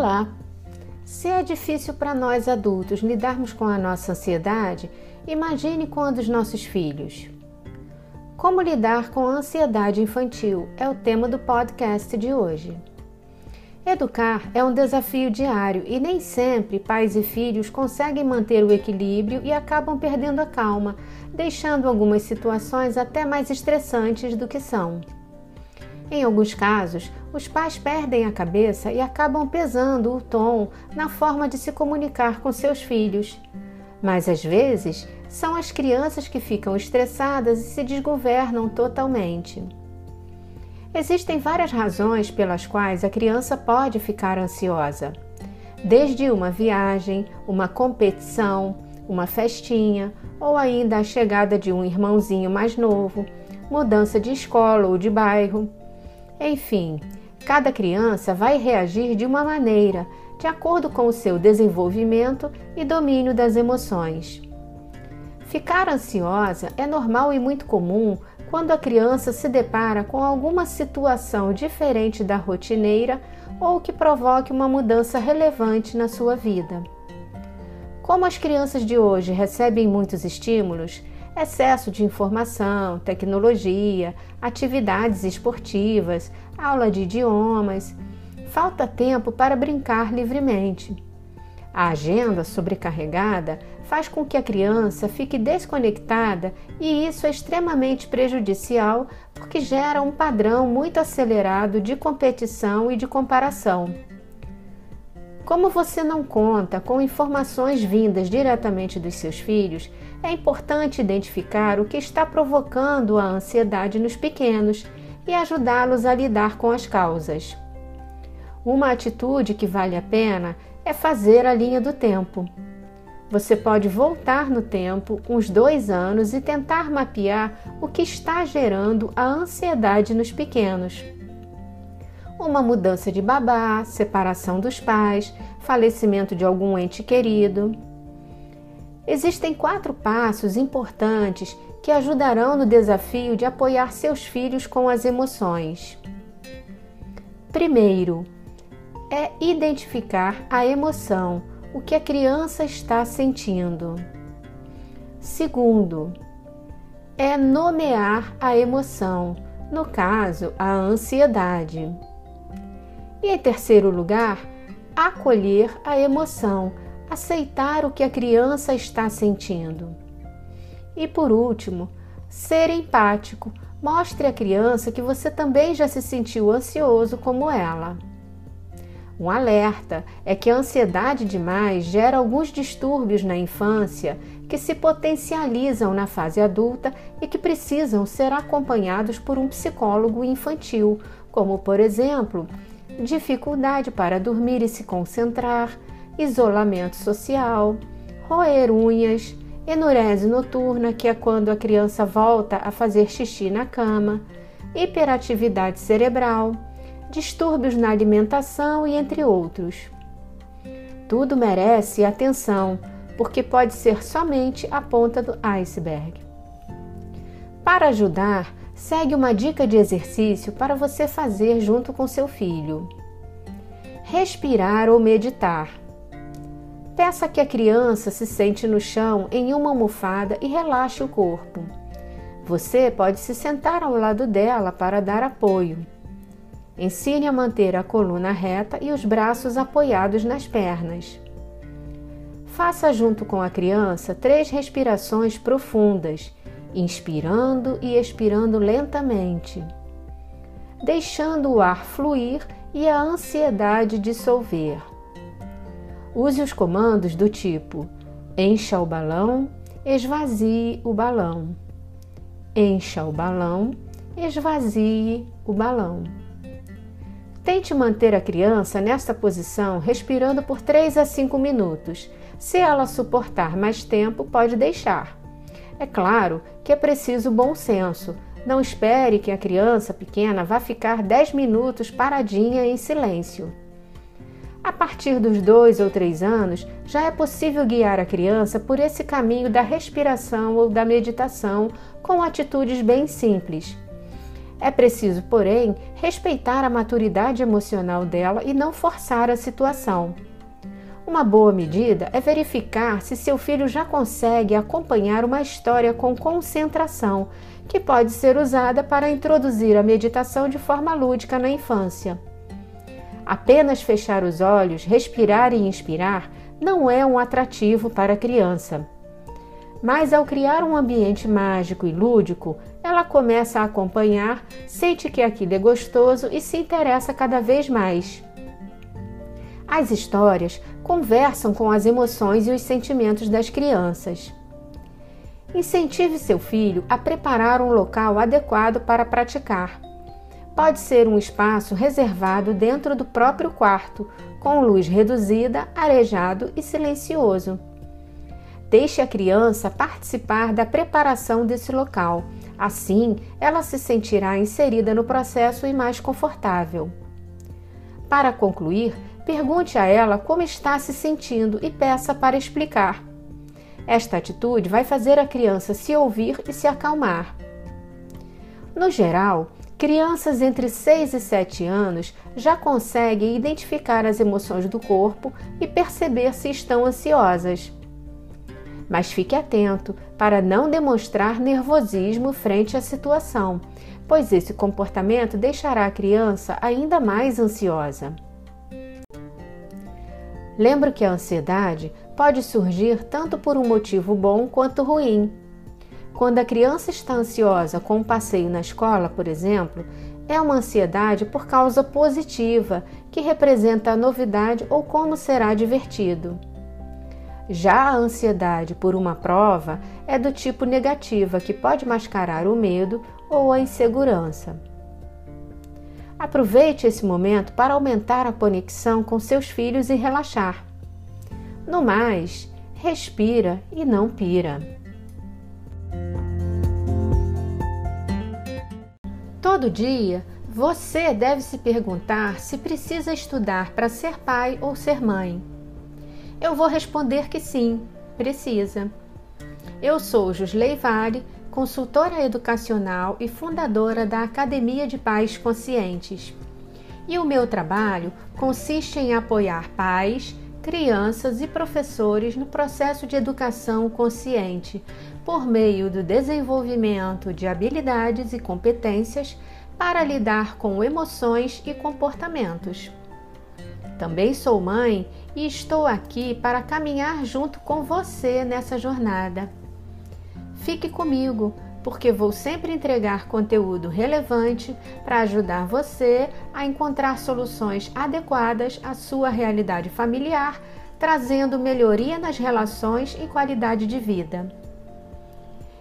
Olá! Se é difícil para nós adultos lidarmos com a nossa ansiedade, imagine com a dos nossos filhos. Como lidar com a ansiedade infantil é o tema do podcast de hoje. Educar é um desafio diário e nem sempre pais e filhos conseguem manter o equilíbrio e acabam perdendo a calma, deixando algumas situações até mais estressantes do que são. Em alguns casos, os pais perdem a cabeça e acabam pesando o tom na forma de se comunicar com seus filhos. Mas às vezes, são as crianças que ficam estressadas e se desgovernam totalmente. Existem várias razões pelas quais a criança pode ficar ansiosa, desde uma viagem, uma competição, uma festinha ou ainda a chegada de um irmãozinho mais novo, mudança de escola ou de bairro. Enfim, cada criança vai reagir de uma maneira, de acordo com o seu desenvolvimento e domínio das emoções. Ficar ansiosa é normal e muito comum quando a criança se depara com alguma situação diferente da rotineira ou que provoque uma mudança relevante na sua vida. Como as crianças de hoje recebem muitos estímulos, excesso de informação, tecnologia, atividades esportivas, aula de idiomas. Falta tempo para brincar livremente. A agenda sobrecarregada faz com que a criança fique desconectada e isso é extremamente prejudicial porque gera um padrão muito acelerado de competição e de comparação. Como você não conta com informações vindas diretamente dos seus filhos, é importante identificar o que está provocando a ansiedade nos pequenos e ajudá-los a lidar com as causas. Uma atitude que vale a pena é fazer a linha do tempo. Você pode voltar no tempo uns dois anos e tentar mapear o que está gerando a ansiedade nos pequenos uma mudança de babá, separação dos pais, falecimento de algum ente querido. Existem quatro passos importantes que ajudarão no desafio de apoiar seus filhos com as emoções. Primeiro, é identificar a emoção, o que a criança está sentindo. Segundo, é nomear a emoção, no caso, a ansiedade. E em terceiro lugar, acolher a emoção, aceitar o que a criança está sentindo. E por último, ser empático. Mostre à criança que você também já se sentiu ansioso como ela. Um alerta é que a ansiedade demais gera alguns distúrbios na infância que se potencializam na fase adulta e que precisam ser acompanhados por um psicólogo infantil, como, por exemplo, dificuldade para dormir e se concentrar, isolamento social, roer unhas, enurese noturna, que é quando a criança volta a fazer xixi na cama, hiperatividade cerebral, distúrbios na alimentação e entre outros. Tudo merece atenção, porque pode ser somente a ponta do iceberg. Para ajudar, segue uma dica de exercício para você fazer junto com seu filho. Respirar ou meditar. Peça que a criança se sente no chão em uma almofada e relaxe o corpo. Você pode se sentar ao lado dela para dar apoio. Ensine a manter a coluna reta e os braços apoiados nas pernas. Faça junto com a criança três respirações profundas inspirando e expirando lentamente, deixando o ar fluir e a ansiedade dissolver. Use os comandos do tipo: encha o balão, esvazie o balão. Encha o balão, esvazie o balão. Tente manter a criança nesta posição respirando por 3 a 5 minutos. Se ela suportar mais tempo, pode deixar. É claro que é preciso bom senso. Não espere que a criança pequena vá ficar 10 minutos paradinha em silêncio. A partir dos dois ou três anos, já é possível guiar a criança por esse caminho da respiração ou da meditação com atitudes bem simples. É preciso, porém, respeitar a maturidade emocional dela e não forçar a situação. Uma boa medida é verificar se seu filho já consegue acompanhar uma história com concentração, que pode ser usada para introduzir a meditação de forma lúdica na infância. Apenas fechar os olhos, respirar e inspirar não é um atrativo para a criança. Mas ao criar um ambiente mágico e lúdico, ela começa a acompanhar, sente que aquilo é gostoso e se interessa cada vez mais. As histórias conversam com as emoções e os sentimentos das crianças. Incentive seu filho a preparar um local adequado para praticar. Pode ser um espaço reservado dentro do próprio quarto, com luz reduzida, arejado e silencioso. Deixe a criança participar da preparação desse local. Assim, ela se sentirá inserida no processo e mais confortável. Para concluir, pergunte a ela como está se sentindo e peça para explicar. Esta atitude vai fazer a criança se ouvir e se acalmar. No geral, crianças entre 6 e 7 anos já conseguem identificar as emoções do corpo e perceber se estão ansiosas mas fique atento para não demonstrar nervosismo frente à situação, pois esse comportamento deixará a criança ainda mais ansiosa. Lembro que a ansiedade pode surgir tanto por um motivo bom quanto ruim. Quando a criança está ansiosa com um passeio na escola, por exemplo, é uma ansiedade por causa positiva, que representa a novidade ou como será divertido. Já a ansiedade por uma prova é do tipo negativa, que pode mascarar o medo ou a insegurança. Aproveite esse momento para aumentar a conexão com seus filhos e relaxar. No mais, respira e não pira. Todo dia, você deve se perguntar se precisa estudar para ser pai ou ser mãe. Eu vou responder que sim, precisa. Eu sou Josley Vale, consultora educacional e fundadora da Academia de Pais Conscientes. E o meu trabalho consiste em apoiar pais, crianças e professores no processo de educação consciente, por meio do desenvolvimento de habilidades e competências para lidar com emoções e comportamentos. Também sou mãe e estou aqui para caminhar junto com você nessa jornada. Fique comigo, porque vou sempre entregar conteúdo relevante para ajudar você a encontrar soluções adequadas à sua realidade familiar, trazendo melhoria nas relações e qualidade de vida.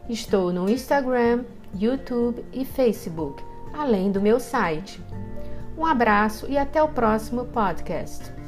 Estou no Instagram, YouTube e Facebook, além do meu site. Um abraço e até o próximo podcast.